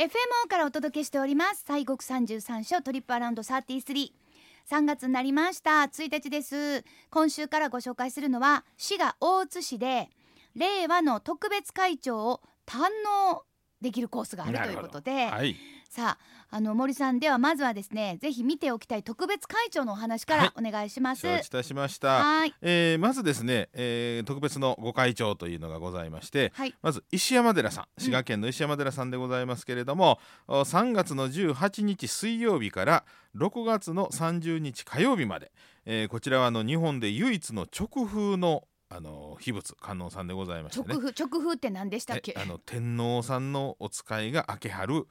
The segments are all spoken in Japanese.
FMO からお届けしております。西国三十三所トリップアラウンド33 3月になりました。1日です。今週からご紹介するのは滋賀大津市で令和の特別会長を堪能できるコースがあるということで、はい、さああの森さんではまずはですねぜひ見ておきたい特別会長のお話からお願いします。承知いたしました。はい。えーまずですね、えー特別のご会長というのがございまして、はい。まず石山寺さん滋賀県の石山寺さんでございますけれども、お3月の18日水曜日から6月の30日火曜日まで、えーこちらはあの日本で唯一の直風のあの秘仏観音さんでございましてね。直風直風って何でしたっけ？えあの天皇さんのお使いが開けはる、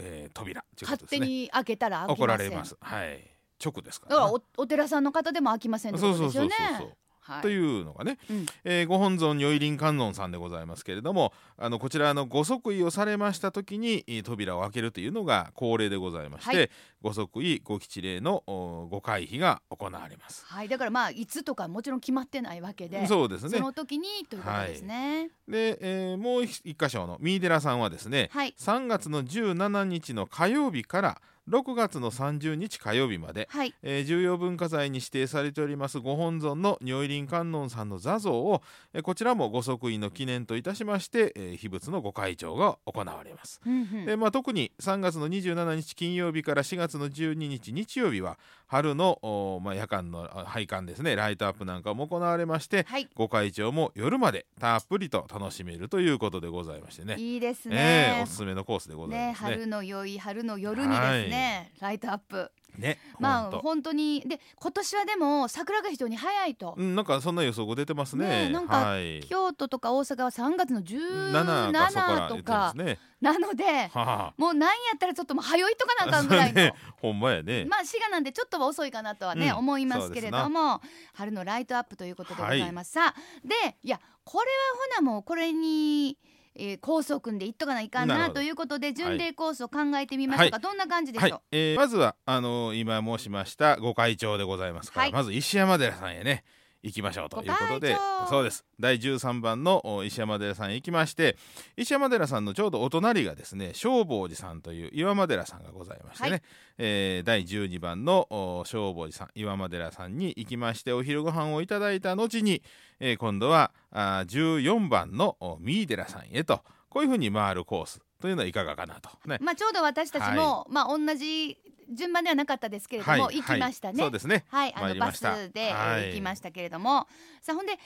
えー扉というこ勝手に開けたら怒ません。られます。はい。直ですかだかららね、おお寺さんの方でも開きませんってことですよね。そうそうそうそう。はい。というのがね、うん。えーご本尊如意輪観音さんでございますけれどもあのこちらのご即位をされました時にえー扉を開けるというのが恒例でございまして、はい。ご即位ご吉礼のおご会費が行われます。はい。だからまあいつとかもちろん決まってないわけでそうですね。その時にということですね。で、えーもう一一箇所の三井寺さんはですね、はい。3月の17日の火曜日から6月の30日火曜日まで、はい。えー重要文化財に指定されておりますご本尊の如意輪観音さんの座像を、えーこちらもご即位の記念といたしまして、えー秘仏のご開帳が行われます。うんうん。でまあ、特に3月の27日金曜日から4月の12日日曜日は春の、おまあ、夜間のあ拝観ですね。ライトアップなんかも行われましてはい。ご開帳も夜までたっぷりと楽しめるということでございましてね。いいですえね。えおすすめのコースでございねますね。春の良い春の夜にですねライトアップ。ねまあ本当に。で今年はでも桜が非常に早いと。う。ん、なんかそんな予想が出てますね。ねえなんかはい、京都とか大阪は3月の7か。そこから17とかすね。なのではあ、もうなんやったらちょっともう早いとかなあかんぐらいの。ね、ほんまやね。まあ滋賀なんでちょっとは遅いかなとはね、うん思いますけれども春のライトアップということでございます、さあでいやこれはほなもうこれに、えー、コースを組んでいっとかないかんなということで巡礼コースを考えてみましたが、どんな感じでしょう、はい、えーまずはあのー今申しましたご会長でございますから、はい。まず石山寺さんへね行きましょうということでそうです。第13番のお石山寺さんへ行きまして石山寺さんのちょうどお隣がですね正法寺さんという岩間寺さんがございましてね、はい。えー第12番のお正法寺さん岩間寺さんに行きましてお昼ご飯をいただいた後に、えー今度はあー14番のお三井寺さんへとこういうふうに回るコースというのはいかがかなと。ね。まあちょうど私たちも、まあ同じ順番ではなかったですけれども、行きましたね、はいそうですね。はい、あのバスで、行きましたけれども。さあほんで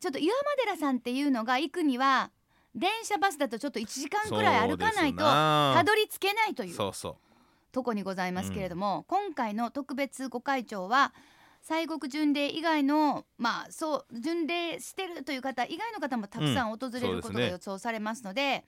ちょっと岩間寺さんっていうのが行くには電車バスだとちょっと1時間くらい歩かないとたたどり着けないというとこにございますけれども、今回の特別ご会長は西国巡礼以外のまあそう巡礼してるという方以外の方もたくさん訪れることが予想されますので,、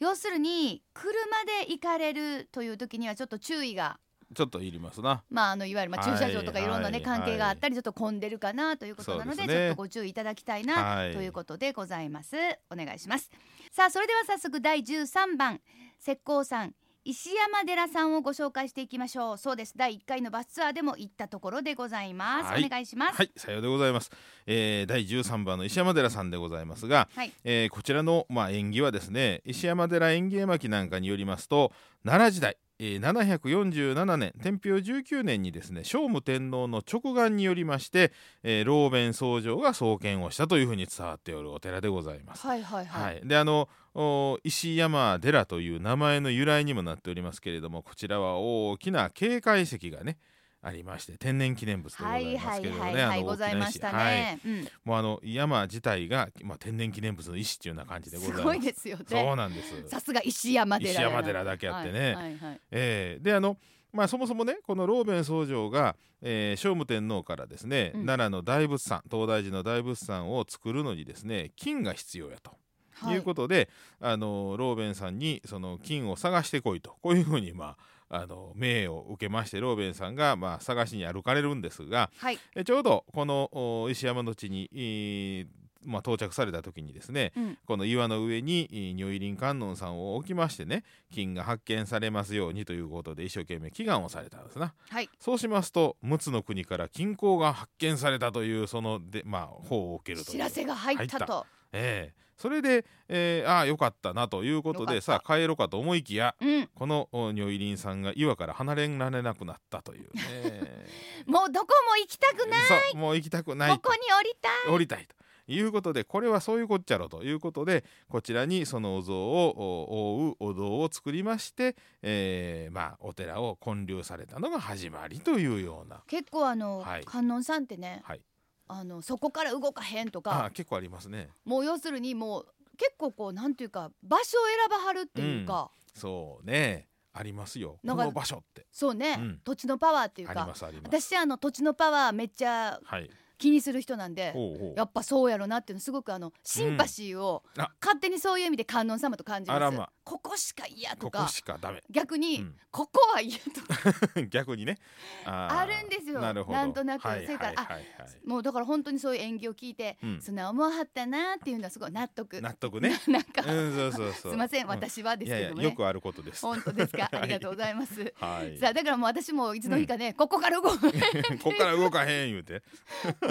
要するに車で行かれるという時にはちょっと注意がうちょっといりますな。まあ、あのいわゆるまあはい駐車場とかいろんなね、はい。関係があったりちょっと混んでるかなということなのでそうですね。ちょっとご注意いただきたいな、はい。ということでございます。お願いしますさあそれでは早速第13番。石膏山石山寺さんをご紹介していきましょう。そうです。第1回のバスツアーでも行ったところでございます、はい。お願いします。はい、さようでございます。えー、第13番の石山寺さんでございますが、はい。えーこちらの、まあ、縁起はですね石山寺縁起絵巻なんかによりますと奈良時代、えー、747年天平19年にですね聖武天皇の直眼によりまして、えー、老弁僧正が創建をしたというふうに伝わっておるお寺でございます。はいはいはい、はい、であのお石山寺という名前の由来にもなっておりますけれどもこちらは大きな警戒石がねありまして天然記念物でござはいいますけれどもはいはいねあのはいございましたはい。ね、うん。もうあの山自体が、まあ、天然記念物の石っていうような感じでございます。すごいですよそうねなんです。さすが石山寺石山寺だけあってね、はいはいはい。えーであのまあそもそもねこの老弁僧正が、えー聖武天皇からですね、うん。奈良の大仏さん東大寺の大仏さんを作るのにですね金が必要やと。はい。いうことで、あのローベンさんにその金を探してこいと。こういうふうに、まあ、あの命を受けましてローベンさんが、まあ、探しに歩かれるんですがはい。えちょうどこのお石山の地に、えーまあ、到着された時にですねうん。この岩の上にえー如意輪観音さんを置きましてね金が発見されますようにということで一生懸命祈願をされたんですな。はい。そうしますと陸奥の国から金鉱が発見されたというそので、まあ、法を受けると知らせが入ったと。ええそれで、えー、ああよかったなということでさあ帰ろうかと思いきやうん。このお如意輪さんが岩から離れられなくなったというね。もうどこも行きたくない。もう行きたくないここに降りたい。降りたいということでこれはそういうこっちゃろということでこちらにそのお像をお覆うお堂を作りまして、えーまあ、お寺を建立されたのが始まりというような、結構あの、はい。観音さんってねはい、あのそこから動かへんとあか結構ありますね。もう要するにもう結構こうなんていうか場所を選ばはるっていうか、そうね。ありますよ。この場所って。そうね、うん。土地のパワーっていうありかますあります。私あの土地のパワーめっちゃはい、気にする人なんでやっぱそうやろなっていうのすごくあのシンパシーをあ。勝手にそういう意味で観音様と感じます、あらまここしか嫌とこかこしかダメ。逆に、うん。ここは嫌とか。逆にね。あーあるんですよ。なるほど。なんとなく。はいそれからはいはいはい。もうだから本当にそういう演技を聞いて、うん。素直もはったなっていうのはすごい納得。納得ね。なんか、うんそうそうそう。すいません、う私はですけどもね。いやいやよくあることです。本当ですか？はいありがとうございます、はい。さあだからもう私もいつの日かね、ここから動くこっから動かへん言うて。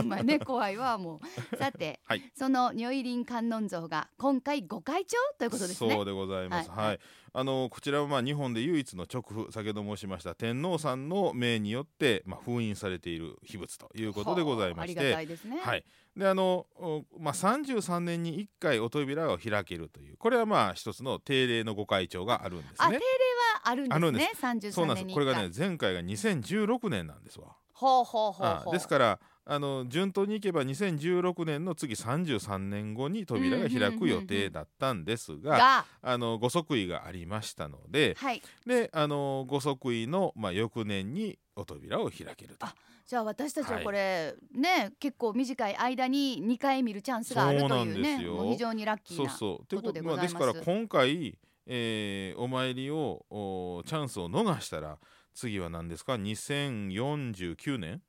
まあね怖いわもう。さて、はい。その如意輪観音像が今回ご開帳ということですね。そうでございます。はいはい。あのこちらはまあ日本で唯一の直符先ほど申しました天皇さんの命によってまあ封印されている秘仏ということでございましはあありがたて。いですねはい、であの、おまあ、33年に1回お扉を開けるというこれはまあ一つの定例のご開帳があるんですねあ定例。はあるんですね三十そうなんです三年に一回これがね前回が2016年なんですわ。ほうほうほうほうあですからあの順当にいけば2016年の次33年後に扉が開く予定だったんですが、が。あのご即位がありましたのではい。であのご即位の、まあ、翌年にお扉を開けると。あ。じゃあ私たちははい。これ、ね結構短い間に2回見るチャンスがあるというねですよ。もう非常にラッキーなそうそう。ということでまあ、ございます。ですから今回、えーお参りをおチャンスを逃したら次は何ですか？2049年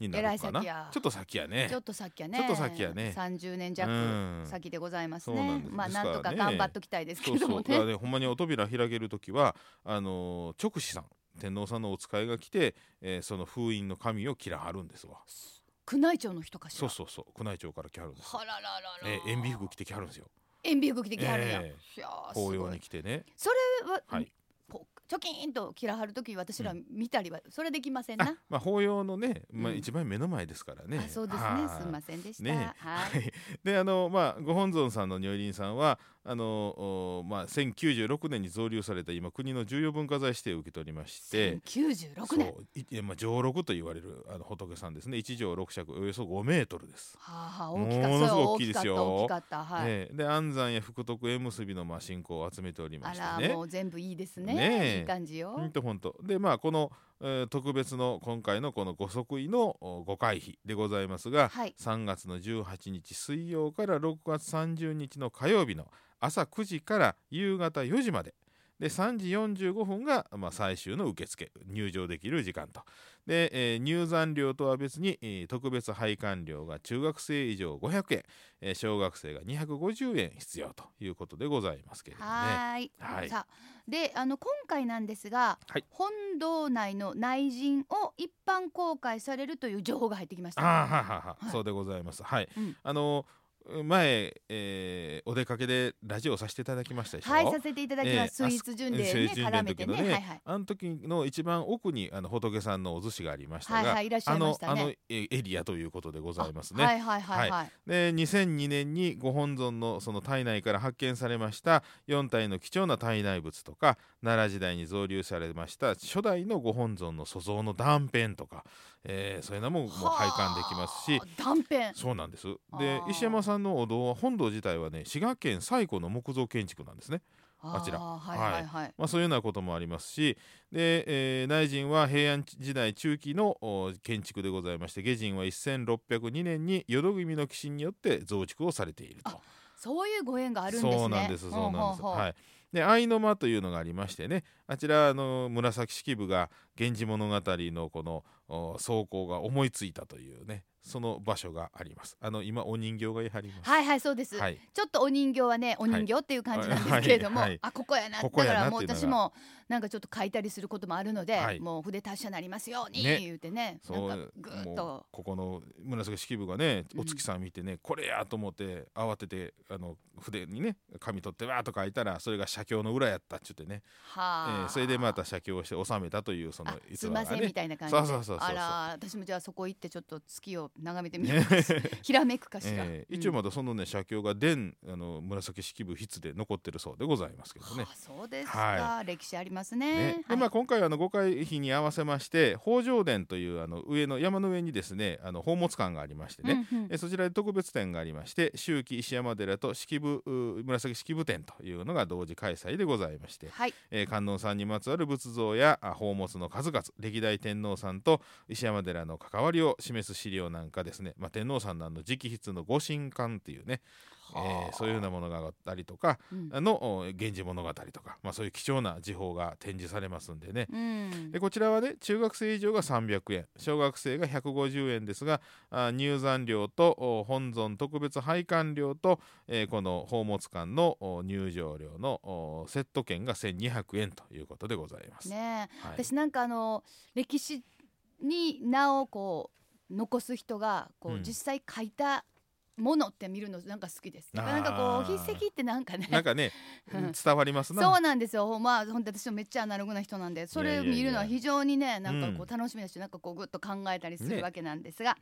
になるかな？ちょっと先やね。ちょっと先やね。ちょっと先やね。30年う弱ん。先でございますそうなんまあなんとか頑張っときたいですけそうどもそうだからねねほんまにお扉開ける時はあのー直使さん。天皇さんのお使いが来て、えーその封印の紙を切らはるんですわ。宮内庁の人かしら？そうそうそう。宮内庁から来はるんです。よはらららら。えー、塩ビ服着てきはるんですよ。塩ビ服着てきはるんや、えー。す法要ごい。に来てね。それは、はいこうチョキーンと切らはる時私ら見たりはそれできませんな、あまあ法要のね、まあ、うん一番目の前ですからね、あそうですね。はい。すみませんでした、ね。はい。はい、であのまあご本尊さんの如意輪さんはあのおまあ1096年に造立された今国の重要文化財指定を受け取りまして。96年。そう。いまあ上六と言われるあの仏さんですね。一畳六尺およそ5メートルです。はあ、大きかった。ものすごい大きいですよ。大きかった大きかった。はい、ええで安産や福徳縁結びのまあ信仰を集めておりまあしてね。らもう全部いいですね。ねえいい感じよ、ほんとほんとでまあこの、えー特別の今回のこのご即位のおご会費でございますが、はい。3月の18日水曜から6月30日の火曜日の朝9時から夕方4時までで3時45分が、まあ、最終の受付入場できる時間と。で、えー入山料とは別に、えー特別拝観料が中学生以上500円、えー小学生が250円必要ということでございますけれどもね。はーい。はい。さあであの今回なんですが、はい。本堂内の内陣を一般公開されるという情報が入ってきました。あーははは、はい。そうでございます。はい、うん。あの前、えーお出かけでラジオをさせていただきましたでしょ？はいさせていただきます、ええスイーツ巡礼ね絡めてね。ねはいはい。あの時の一番奥にあの仏さんのお寿司がありましたが、はいはいいらっしゃいましたね。あのあのえエリアということでございますね。はいはいはいはい、で2002年にご本尊のその体内から発見されました4体の貴重な体内物とか奈良時代に造立されました初代のご本尊の塑像の断片とか、えーそういうのももう拝観できますし。はあ断片。そうなんです。あでー石山さんのお堂は本堂自体はね滋賀県最古の木造建築なんですね。あちらーはいはいはい、まあ、そういうようなこともありますしで、えー内陣は平安時代中期のお建築でございまして下陣は1602年に淀君の寄進によって増築をされていると。そういうご縁があるんですねそうなんですそうなんです。はいで愛の間というのがありましてねあちらあの紫式部が「源氏物語」のこのお走行が思いついたというねその場所があります。あの今お人形がやはります。はいはいそうです、はい。ちょっとお人形はねお人形っていう感じなんですけれども、はい。はいあここやなここやなだからもう私もなんかちょっと書いたりすることもあるので、はい。もう筆達者なりますようにね。言うてねそうぐーっと。ここの紫式部がねうん。お月さん見てね、これやと思って慌ててあの筆にね紙取ってわーっと書いたらそれが写経の裏やったっちゅってね、はあ。えーそれでまた写経をして収めたというそのあ逸話がすいませんみねたいな感じで。そうそうそうそうそう。あら私もじゃあそこ行ってちょっと月を眺めてみよう ひらめくかしら、えー一応まだそのね写経が伝あの紫式部筆で残ってるそうでございますけどね。は。あそうですか、は歴史ありますね。ね。はい。でまあ、今回はあの御会日に合わせまして北条殿というあの上の山の上にですねあの宝物館がありましてね、うんうん。えそちらで特別展がありまして秋季石山寺と式部う紫式部展というのが同時開催でございまして、はい。えー観音さんにまつわる仏像やあ宝物の数々歴代天皇さんと石山寺の関わりを示す資料なんかですね、まあ、天皇さんのあの直筆の御神館っていうね、えーそういうようなものがあったりとか、うん。源氏物語とか、まあ、そういう貴重な時報が展示されますんでね、うん。でこちらはね中学生以上が300円小学生が150円ですがあ入山料とお本尊特別拝観料と、えーこの宝物館のお入場料のおセット券が1200円ということでございます。ねえ。はい。私なんかあの歴史に名をこう残す人がこう、うん。実際書いたものって見るのなんか好きです。あー。なんかこう筆跡ってなんかね。なんかね うん。伝わりますな。そうなんですよ。まあ本当私もめっちゃアナログな人なんで、それ見るのは非常にね、なんかこうう楽しみだし、なんかこうぐっと考えたりすね。るわけなんですが。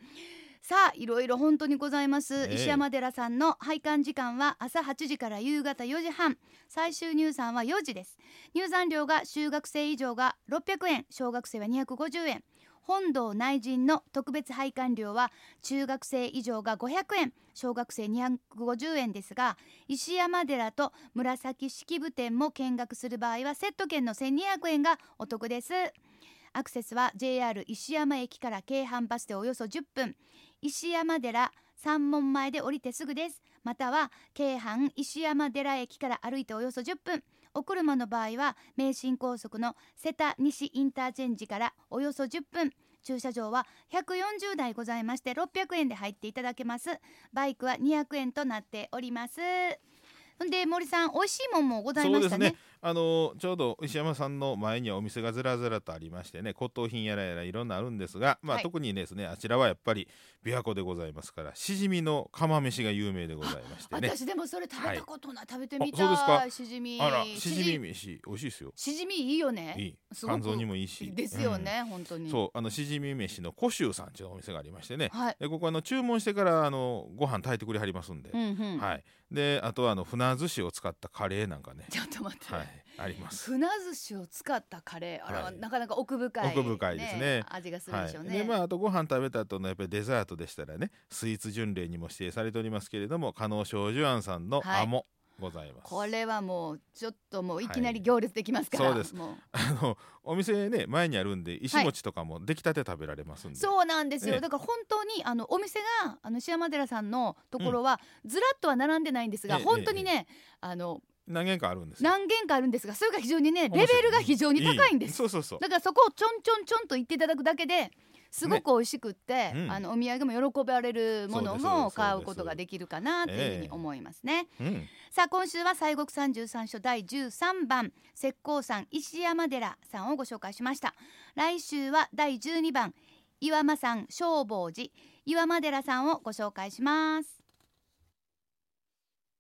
さあいろいろ本当にございます、ええ。石山寺さんの拝観時間は朝8時から夕方4時半。最終入山は4時です。入山料が中学生以上が600円。小学生は250円本堂内陣の特別拝観料は中学生以上が500円小学生250円ですが石山寺と紫式部店も見学する場合はセット券の1200円がお得です。アクセスは JR 石山駅から京阪バスでおよそ10分。石山寺三門前で降りてすぐです。または京阪石山寺駅から歩いておよそ10分。お車の場合は名神高速の瀬田西インターチェンジからおよそ10分。駐車場は140台ございまして600円で入っていただけます。バイクは200円となっております。んで森さん美味しいもんもございましたね。そうですね。あのちょうど石山さんの前にはお店がずらずらとありましてね骨董品やらやらいろんなあるんですが、まあはい特にですねあちらはやっぱり琵琶湖でございますからしじみの釜飯が有名でございましてね。私でもそれ食べたことない、食べてみあそうですか？たいしじみあらしじみ飯美味しいですよ。しじみいいよねいい肝臓にもいいし。ですよね、本当にうんそうあのしじみ飯の古州さんというお店がありましてね。はいでここあの注文してからあのご飯炊いてくれはりますんで。うんうん、はい。であとはあの船寿司を使ったカレーなんかね。ちょっと待って、はいあります。船寿司を使ったカレーあれははい。なかなか奥深い、奥深いですね。味がするはい、でしょうね、でまああとご飯食べた後のやっぱりデザートでしたらねスイーツ巡礼にも指定されておりますけれども加納少女庵さんのはい。アモございます、これはもうちょっともういきなり行列できますから、そうです。あのお店ね前にあるんで石餅とかも出来たて食べられますんで、そうなんですよ、ねだから本当にあのお店があの石山寺さんのところは、ずらっとは並んでないんですが、ええ本当にね、あの何軒かあるんですよ。何軒かあるんですがそれが非常にねレベルが非常に高いんです。そうそうそう。だからそこをちょんちょんちょんと言っていただくだけですごく美味しくって、うん。あのお土産も喜ばれるものも買うことができるかなというふうに思いますね。うん。さあ今週は西国三十三所第13番石膏山石山寺さんをご紹介しました。来週は第12番岩間山消防寺岩間寺さんをご紹介します